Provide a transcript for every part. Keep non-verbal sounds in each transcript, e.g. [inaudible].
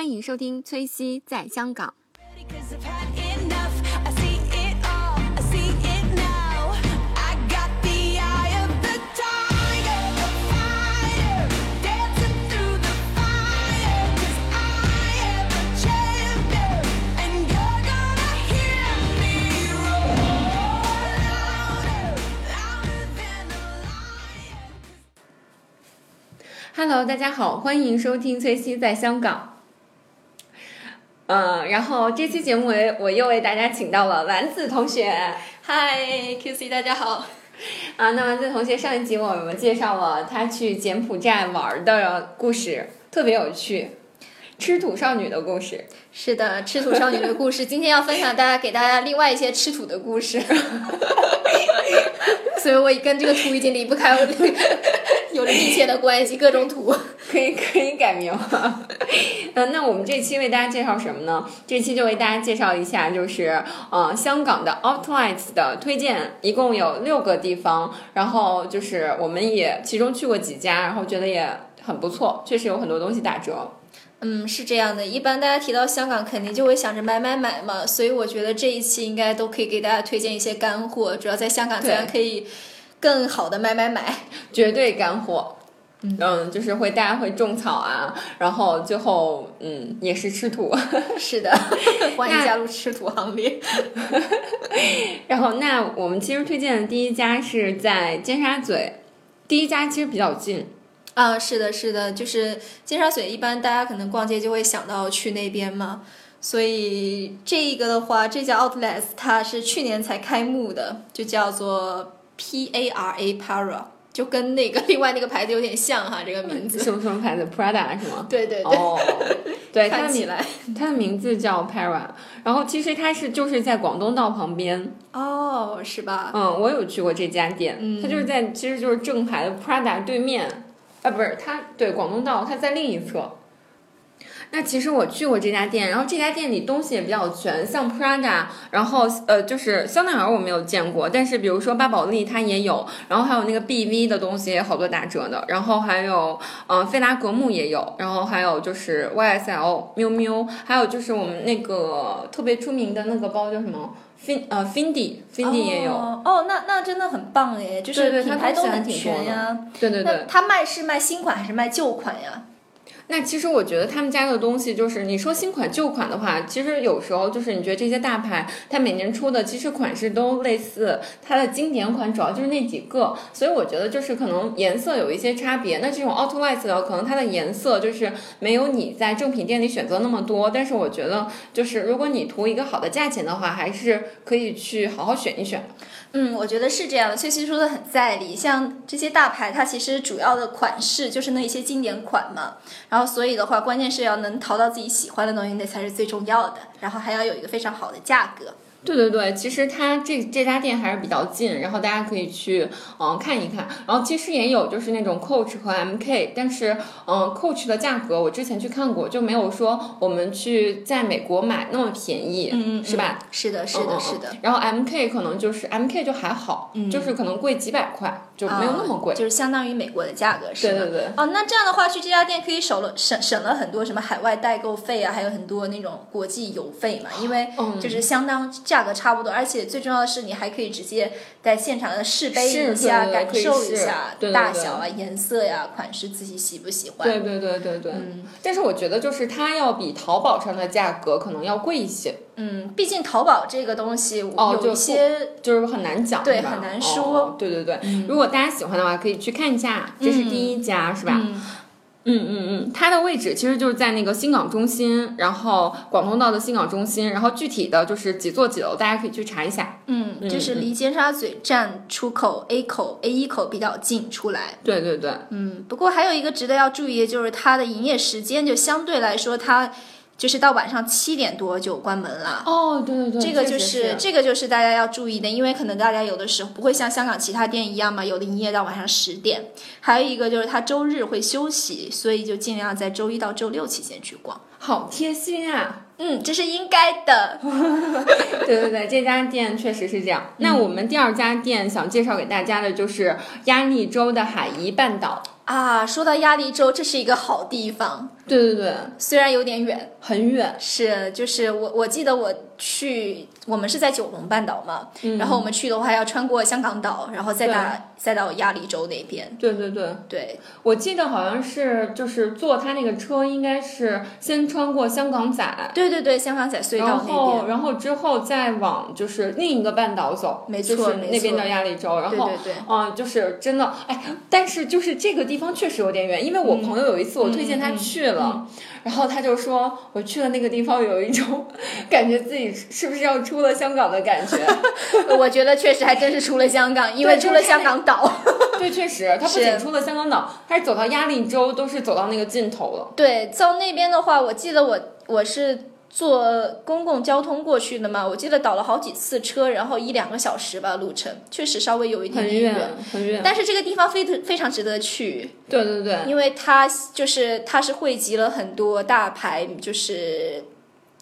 欢迎收听崔西在香港。Hello，大家好，欢迎收听崔西在香港。嗯，然后这期节目我我又为大家请到了丸子同学嗨，QC，大家好。啊。那丸子同学上一集我们介绍了他去柬埔寨玩的故事，特别有趣，吃土少女的故事。是的，吃土少女的故事，今天要分享大家给大家另外一些吃土的故事。[laughs] 所以我跟这个土已经离不开我有着密切的关系，各种土。[laughs] 可以可以改名了。嗯，[laughs] 那我们这期为大家介绍什么呢？这期就为大家介绍一下，就是呃香港的 Outlets 的推荐，一共有六个地方，然后就是我们也其中去过几家，然后觉得也很不错，确实有很多东西打折。嗯，是这样的，一般大家提到香港，肯定就会想着买买买嘛，所以我觉得这一期应该都可以给大家推荐一些干货，主要在香港大家可以更好的买买买。绝对干货。嗯，就是会大家会种草啊，然后最后嗯也是吃土，[laughs] 是的，[laughs] 欢迎加入吃土行列。[laughs] 然后那我们其实推荐的第一家是在尖沙咀，第一家其实比较近，啊，是的，是的，就是尖沙咀，一般大家可能逛街就会想到去那边嘛。所以这一个的话，这家 Outlets 它是去年才开幕的，就叫做 P A R A Para，就跟那个 [laughs] 另外那个牌子有点像哈，这个名字。什么什么牌子？Prada 是吗？对对对，哦，[laughs] 对，看起来它的名字叫 Para，然后其实它是就是在广东道旁边，哦，是吧？嗯，我有去过这家店，嗯它就是在其实就是正牌的 Prada 对面，啊，不是它对广东道，它在另一侧。那其实我去过这家店，然后这家店里东西也比较全，像 Prada，然后呃就是香奈儿我没有见过，但是比如说巴宝莉它也有，然后还有那个 BV 的东西也好多打折的，然后还有嗯、呃菲拉格慕也有，然后还有就是 YSL 喵喵，还有就是我们那个特别出名的那个包叫什么 Fin 呃 Fendi Fendi 也有，哦，哦那那真的很棒哎，就是品牌都很全呀。对对对那。它卖是卖新款还是卖旧款呀？那其实我觉得他们家的东西，就是你说新款旧款的话，其实有时候就是你觉得这些大牌，它每年出的其实款式都类似，它的经典款主要就是那几个，所以我觉得就是可能颜色有一些差别。那这种 Outlets 的，可能它的颜色就是没有你在正品店里选择那么多，但是我觉得就是如果你图一个好的价钱的话，还是可以去好好选一选。嗯，我觉得是这样的。崔西说的很在理，像这些大牌，它其实主要的款式就是那一些经典款嘛。然后所以的话，关键是要能淘到自己喜欢的东西，那才是最重要的。然后还要有一个非常好的价格。对对对，其实它这这家店还是比较近，然后大家可以去嗯看一看。然后其实也有就是那种 Coach 和 MK，但是嗯 Coach 的价格我之前去看过，就没有说我们去在美国买那么便宜，嗯是吧？？是的，是的，是的。然后 MK 可能就是 MK 就还好，就是可能贵几百块，就没有那么贵。啊就是相当于美国的价格，是吗？对对对。哦，那这样的话，去这家店可以省了省省了很多什么海外代购费啊，还有很多那种国际邮费嘛，因为嗯就是相当价格差不多，而且最重要的是你还可以直接在现场的试杯试一下，对对对感受一下大小啊、颜色呀、款式自己喜不喜欢。对对对对对，嗯但是我觉得就是它要比淘宝上的价格可能要贵一些，嗯，毕竟淘宝这个东西有一些就是很难讲，对很难说。哦对对对，如果大家喜欢的话，可以去看一下，这是第一家，是吧？嗯。嗯嗯嗯，它的位置其实就是在那个新港中心，然后广东道的新港中心，然后具体的就是几座几楼，大家可以去查一下。嗯，就是离尖沙咀站出口 A 口 A 一口比较近出来。对对对，嗯，不过还有一个值得要注意的就是它的营业时间，就相对来说它就是到晚上七点多就关门了。哦，对对对，这个就是这个就是大家要注意的，因为可能大家有的时候不会像香港其他店一样嘛，有的营业到晚上十点。还有一个就是它周日会休息，所以就尽量在周一到周六期间去逛。好贴心啊！嗯，这是应该的。[laughs] 对对对，这家店确实是这样。那我们第二家店想介绍给大家的就是鸭绿洲的海怡半岛。啊，说到鸭梨洲，这是一个好地方，对对对，虽然有点远。很远。是，就是我我记得我去，我们是在九龙半岛嘛，嗯。然后我们去的话要穿过香港岛，然后再对。打再到鸭梨洲那边。对对对，对，我记得好像是就是坐他那个车，应该是先穿过香港仔，对对对，香港仔隧道那边。然后之后再往就是另一个半岛走，没错就是那边叫鸭梨洲，然后对对对，嗯，就是真的，哎，但是就是这个地方确实有点远，因为我朋友有一次我推荐他去了，然后他就说我去了那个地方，有一种 [laughs] 感觉自己是不是要出了香港的感觉。[laughs] 我觉得确实还真是出了香港，因为出了香港岛。[laughs] 对，确实，他不仅出了香港岛，他是走到压力洲，都是走到那个尽头了。对，到那边的话，我记得我我是坐公共交通过去的嘛，我记得倒了好几次车，然后一两个小时吧路程，确实稍微有一点很远。很远。但是这个地方非常非常值得去，对对对，因为它就是它是汇集了很多大牌就是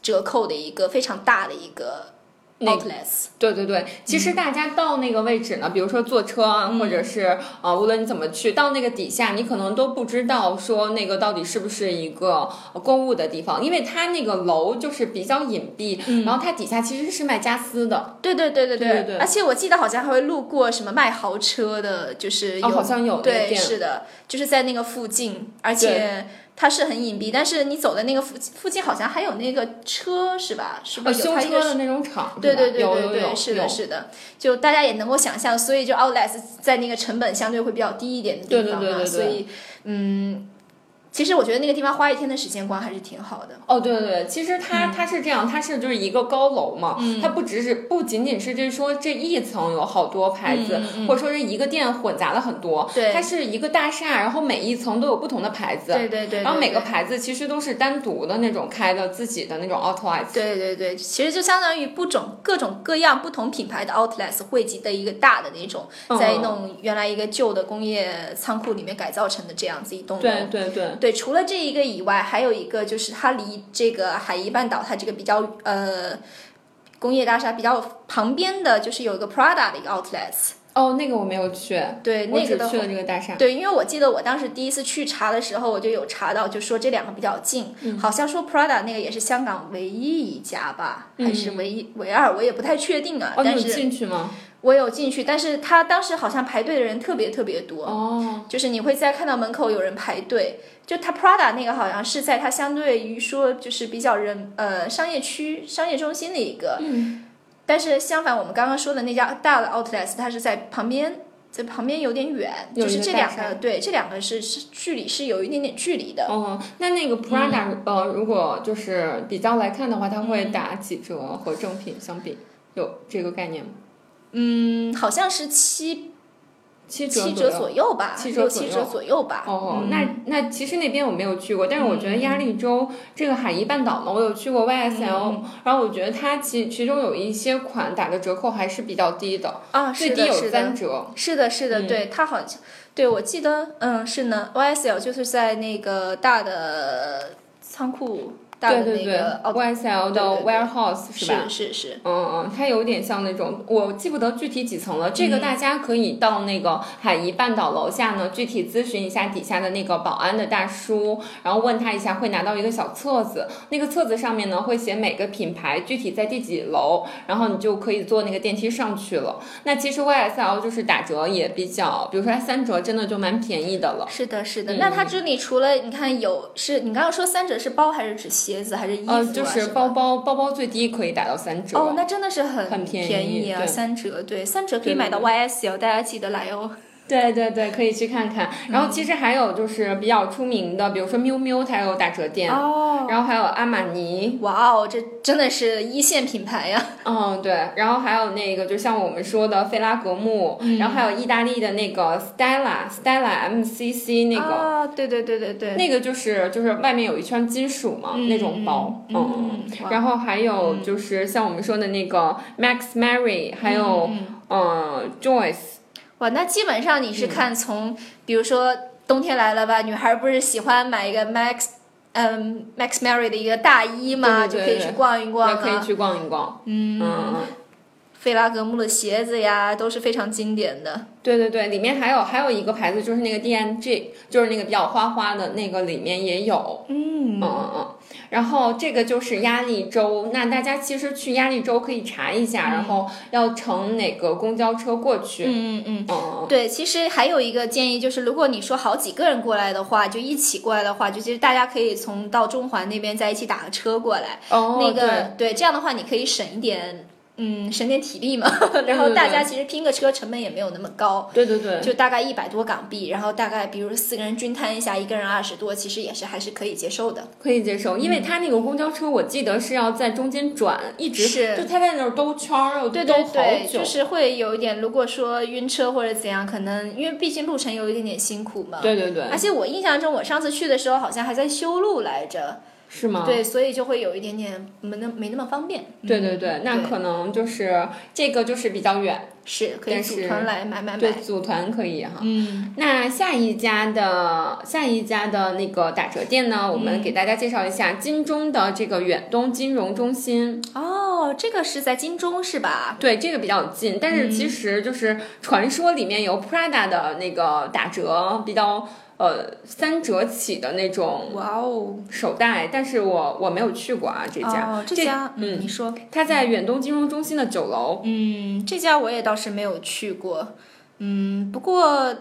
折扣的一个非常大的一个那 outlets。对对对，其实大家到那个位置呢，比如说坐车啊，或者是呃，无论你怎么去，到那个底下，你可能都不知道说那个到底是不是一个呃购物的地方，因为它那个楼就是比较隐蔽，然后它底下其实是卖家私的，对对对对对。而且我记得好像还会路过什么卖豪车的，就是有、哦好像有那个对，是的，就是在那个附近，而且它是很隐蔽，但是你走的那个附附近好像还有那个车是吧？是不有修它一个是车的那种厂，对对对对对，是的，是的，就大家也能够想象，所以就 outlets 在那个成本相对会比较低一点的地方嘛，对对对对对。所以嗯，其实我觉得那个地方花一天的时间逛还是挺好的。哦，对对对，其实它、嗯它是这样，它是就是一个高楼嘛，它不只是不仅仅是这说这一层有好多牌子，或者说是一个店混杂了很多，嗯对它是一个大厦，然后每一层都有不同的牌子，对对对，然后每个牌子其实都是单独的那种开的自己的那种 outlets。对对对，其实就相当于不种各种各样不同品牌的 outlets 汇集的一个大的那种，嗯在那种原来一个旧的工业仓库里面改造成的这样子一栋楼。对对对，对，除了这一个以外，还有一个就是它离这个海怡半岛它这个比较呃工业大厦比较旁边的，就是有一个 Prada 的一个 outlets。哦，那个我没有去，对，我那个去了这个大厦。对，因为我记得我当时第一次去查的时候，我就有查到，就说这两个比较近，嗯好像说 Prada 那个也是香港唯一一家吧，还是唯一唯二，我也不太确定啊。但是进去吗？我有进去，但是他当时好像排队的人特别特别多，哦，就是你会在看到门口有人排队。就它 Prada 那个好像是在它相对于说就是比较人呃商业区商业中心的一个，嗯，但是相反我们刚刚说的那家大的 Outlets 它是在旁边。在旁边有点远，就是这两个对，这两个是是距离是有一点点距离的。哦，那那个 Prada、呃，如果就是比较来看的话，它会嗯打几折和正品相比？有这个概念吗？嗯，好像是七七折左右吧，七折左右七折左右吧。哦，嗯那那其实那边我没有去过，但是我觉得压力州这个海怡半岛嘛，我有去过 YSL，、然后我觉得它其其中有一些款打的折扣还是比较低的，啊，最低有三折。是的，是的，嗯对，它好像，对我记得，嗯，是呢，YSL 就是在那个大的仓库，大的对对对那个哦，，YSL 的 warehouse 是吧？是是是，嗯嗯，它有点像那种，我记不得具体几层了。这个大家可以到那个海怡半岛楼下呢，具体咨询一下底下的那个保安的大叔，然后问他一下，会拿到一个小册子。那个册子上面呢会写每个品牌具体在第几楼，然后你就可以坐那个电梯上去了。那其实 YSL 就是打折也比较，比如说它三折，真的就蛮便宜的了。是的，是的。嗯那它这里除了你看有是，你刚刚说三折是包还是指鞋子还是衣服啊？呃，就是包包包包最低可以打到三折。哦，那真的是很很便宜啊，对三折，对，三折可以买到 YSL，大家记得来哦。对对对，可以去看看。然后其实还有就是比较出名的，比如说 miu miu 它有打折店，哦，然后还有阿玛尼，哇哦，这真的是一线品牌呀。嗯对，然后还有那个就像我们说的菲拉格慕，然后还有意大利的那个 Stella Stella MCC 那个。啊，对对对对对，那个就是就是外面有一圈金属嘛，嗯那种包，嗯然后还有就是像我们说的那个 Max Mary，还有嗯 Joyce，哇，那基本上你嗯是看从，比如说冬天来了吧，女孩不是喜欢买一个 Max，嗯，Max Mary 的一个大衣嘛，对对对就可以去逛一逛可以去逛一逛，嗯嗯菲拉格慕的鞋子呀，都是非常经典的。对对对，里面还有还有一个牌子，就是那个 DMG，就是那个比较花花的那个，里面也有。嗯嗯嗯嗯。然后这个就是压力州，那大家其实去压力州可以查一下，然后要乘哪个公交车过去。嗯嗯嗯。对，其实还有一个建议就是，如果你说好几个人过来的话，就一起过来的话，就其实大家可以从到中环那边再一起打个车过来。哦，那个对对，这样的话你可以省一点，嗯，省点体力嘛。然后大家其实拼个车成本也没有那么高。对对对，就大概一百多港币，然后大概比如四个人均摊一下，一个人二十多，其实也是还是可以接受的。可以接受，因为它那个公交车我记得是要在中间转，一直是就他在那儿兜圈儿，对对对，就是会有一点，如果说晕车或者怎样，可能因为毕竟路程有一点点辛苦嘛。对对对，而且我印象中，我上次去的时候好像还在修路来着，是吗？对，所以就会有一点点没那没那么方便。对对对，那可能就是这个就是比较远，是可以组团来买买买对，买。组团可以哈。嗯，那下一家的下一家的那个打折店呢，我嗯们给大家介绍一下金钟的这个远东金融中心。哦，这个是在金钟是吧？对，这个比较近，但是其实就是传说里面有 Prada 的那个打折，比较呃三折起的那种哇哦，手袋，但是我我没有去过啊这家，哦，这这家，嗯你说，它在远东金融中心的九楼。嗯，这家我也倒是没有去过，嗯，不过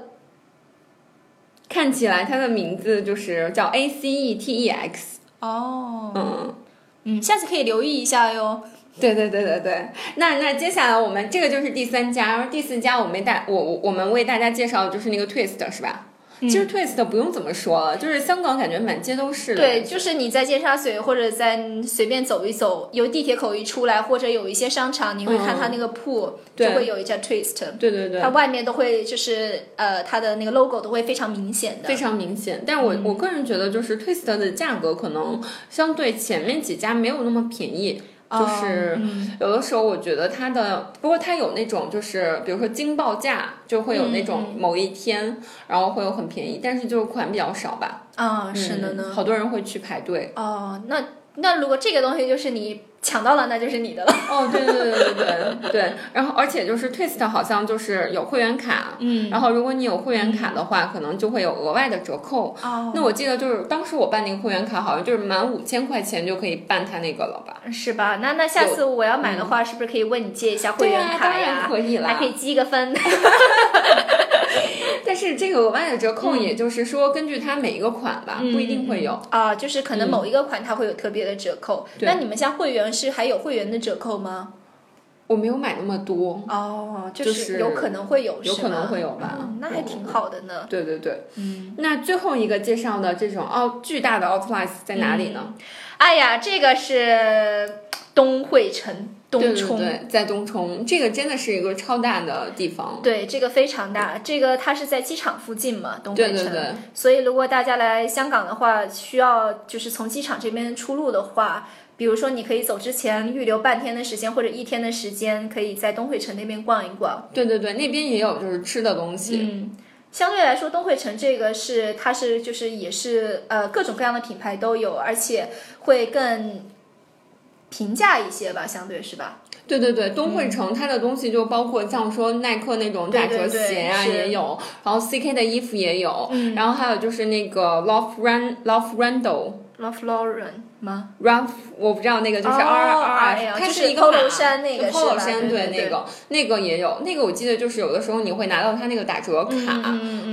看起来它的名字就是叫 A C E T E X，哦，嗯，嗯，下次可以留意一下哟。对对对对对。那那接下来我们这个就是第三家，然后第四家我们大我我我们为大家介绍的就是那个 Twist 是吧？其实 Twist 不用怎么说了，就是香港感觉满街都是。对，就是你在尖沙咀或者在随便走一走，由地铁口一出来，或者有一些商场，你会看它那个铺，对就会有一家 Twist，对对对它，外面都会就是呃，它的那个 logo 都会非常明显的。非常明显。但我、嗯我个人觉得，就是 Twist 的价格可能相对前面几家没有那么便宜。哦就是有的时候，我觉得它的，不过它有那种就是，比如说惊报价，就会有那种某一天，然后会有很便宜，但是就是款比较少吧。啊、是的呢嗯。好多人会去排队。哦，那那如果这个东西就是你抢到了，那就是你的了。哦，对对对对对对。然后而且就是 Twist 好像就是有会员卡，嗯然后如果你有会员卡的话，可能就会有额外的折扣。哦那我记得就是当时我办那个会员卡，好像就是满五千块钱就可以办它那个了吧？是吧？那那下次我要买的话，是不是可以问你借一下会员卡啊当然呀？可以了还可以积个分。[laughs] 但是这个额外的折扣，也就是说根据它每一个款吧，不一定会有。啊，就是可能某一个款它会有特别的折扣。对那你们像会员是还有会员的折扣吗？我没有买那么多，哦，就就是有可能会有，有可能会有吧嗯那还挺好的呢。对对对。嗯，那最后一个介绍的这种奥巨大的 Outlice 在哪里呢？哎呀，这个是东汇城东对对冲。对，在东冲，这个真的是一个超大的地方。对，这个非常大，这个它是在机场附近嘛，东汇城。对对对，所以如果大家来香港的话，需要就是从机场这边出入的话，比如说你可以走之前预留半天的时间或者一天的时间，可以在东汇城那边逛一逛。对对对，那边也有就是吃的东西。嗯，相对来说，东汇城这个是它是就是也是呃各种各样的品牌都有，而且会更平价一些吧，相对是吧？对对对，东汇城它的东西就包括像说耐克那种打折鞋啊也有，然后 CK 的衣服也有，嗯然后还有就是那个 Love Ran Love Randall。Ralph Lauren 吗？Ralph，我不知道那个就是哦 R R 哎呀 F，它是一个码 polo 衫那个是 polo 吧衫，对那个那个也有，那个我记得就是有的时候你会拿到它那个打折卡，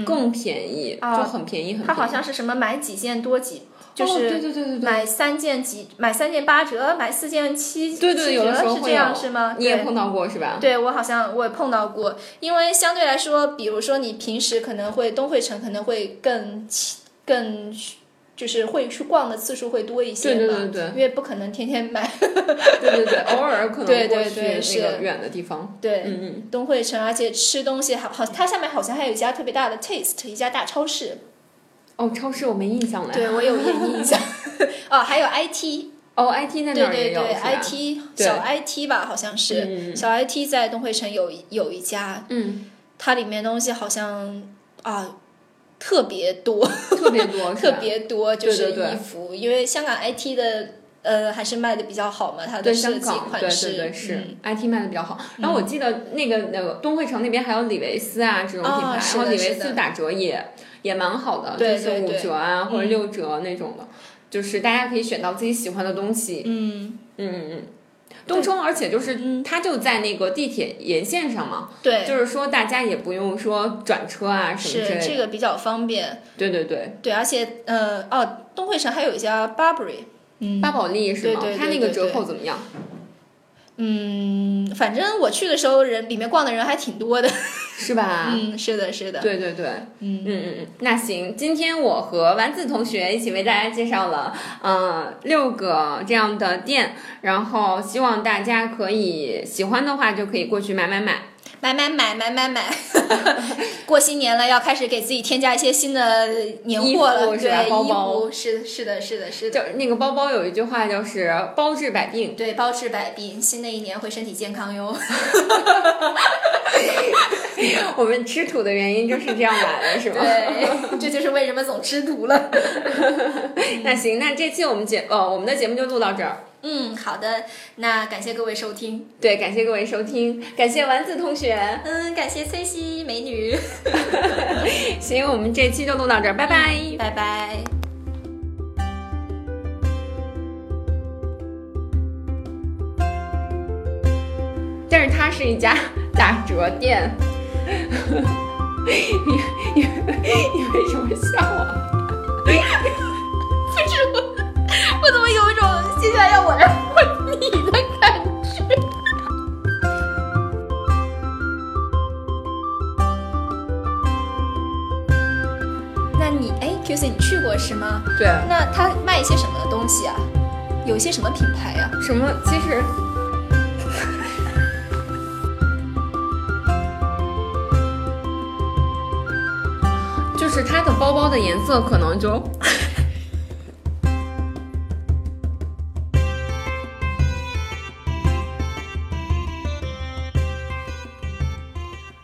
更便宜，哦就很便宜很便宜。它好像是什么买几件多几，就是对对对对，买三件几，买三件八折，买四件七对对，七有的时折是这样是吗？对你也碰到过是吧？对我好像我也碰到过，因为相对来说，比如说你平时可能会东汇城可能会更更就是会去逛的次数会多一些嘛，对对对对因为不可能天天买。对对对，偶尔可能 [laughs] 对对过去对是那个远的地方。对，嗯嗯，东汇城，而且吃东西好好，它下面好像还有一家特别大的 Taste，一家大超市，哦，超市我没印象了。对我有点印象。[laughs] 哦，还有 IT，哦，IT 在那对儿也有对对是吧，IT 小 IT 吧，好像是、小 IT 在东汇城有有一家，嗯，它里面东西好像啊特别多，特别多，特别多，[laughs] 就是对对对衣服，因为香港 IT 的呃还是卖的比较好嘛，它的设计款式，对对是、嗯。IT 卖的比较好。然后我记得那个那个东汇城那边还有李维斯啊这种品牌，哦然后李维斯打折也也蛮好的，对就是五折啊或者嗯六折那种的，就是大家可以选到自己喜欢的东西。嗯，嗯嗯嗯。东冲，而且就是它就在那个地铁沿线上嘛，对，就是说大家也不用说转车啊什么之类的。这个比较方便。对对对，对，而且呃哦，东汇城还有一家 Burberry，嗯巴宝莉是吗？对对对它那个折扣怎么样？嗯，反正我去的时候人里面逛的人还挺多的。是吧？嗯，是的，是的。对对对，嗯嗯嗯嗯，那行，今天我和丸子同学一起为大家介绍了，呃，六个这样的店，然后希望大家可以喜欢的话就可以过去买买买。买买买买买买，[laughs] 过新年了，要开始给自己添加一些新的年货了，包包服是是的，是的，是的就的。那个包包有一句话就是包治百病，对，包治百病，新的一年会身体健康哟。[laughs] [laughs] [laughs] 我们吃土的原因就是这样来的，是吧？对，这就是为什么总吃土了。[laughs] 那行，那这期我们节哦我们的节目就录到这儿。嗯，好的，那感谢各位收听。对，感谢各位收听，感谢丸子同学。嗯，感谢翠西美女，[laughs] 行，我们这期就录到这儿，拜拜。拜拜。但是它是一家打折店。你你你为什么笑啊？不是我，我怎么有一种接下来要我来问你的感觉？那你哎，QC 你去过是吗？对，那他卖一些什么东西啊？有些什么品牌啊？什么？颜色可能就。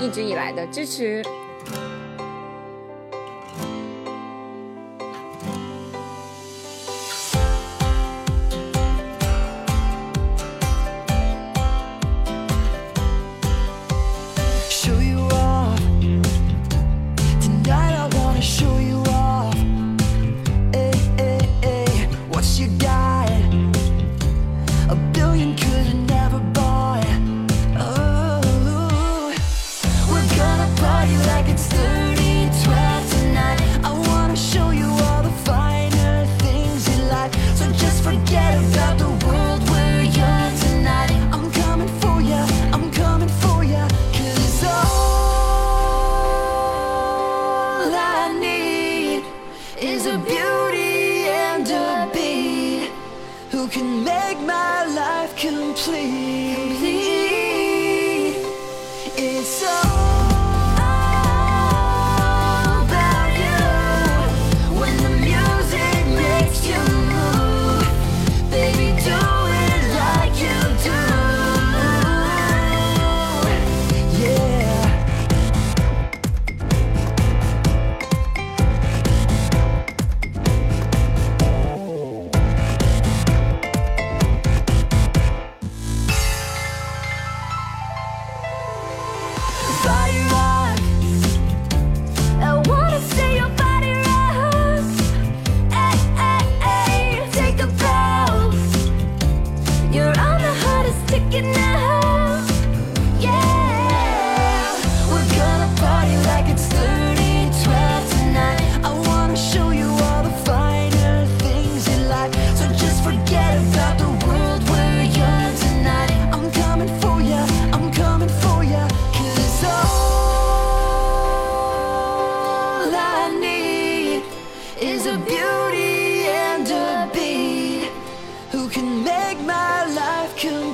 一直以来的支持。sleep.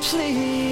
Please.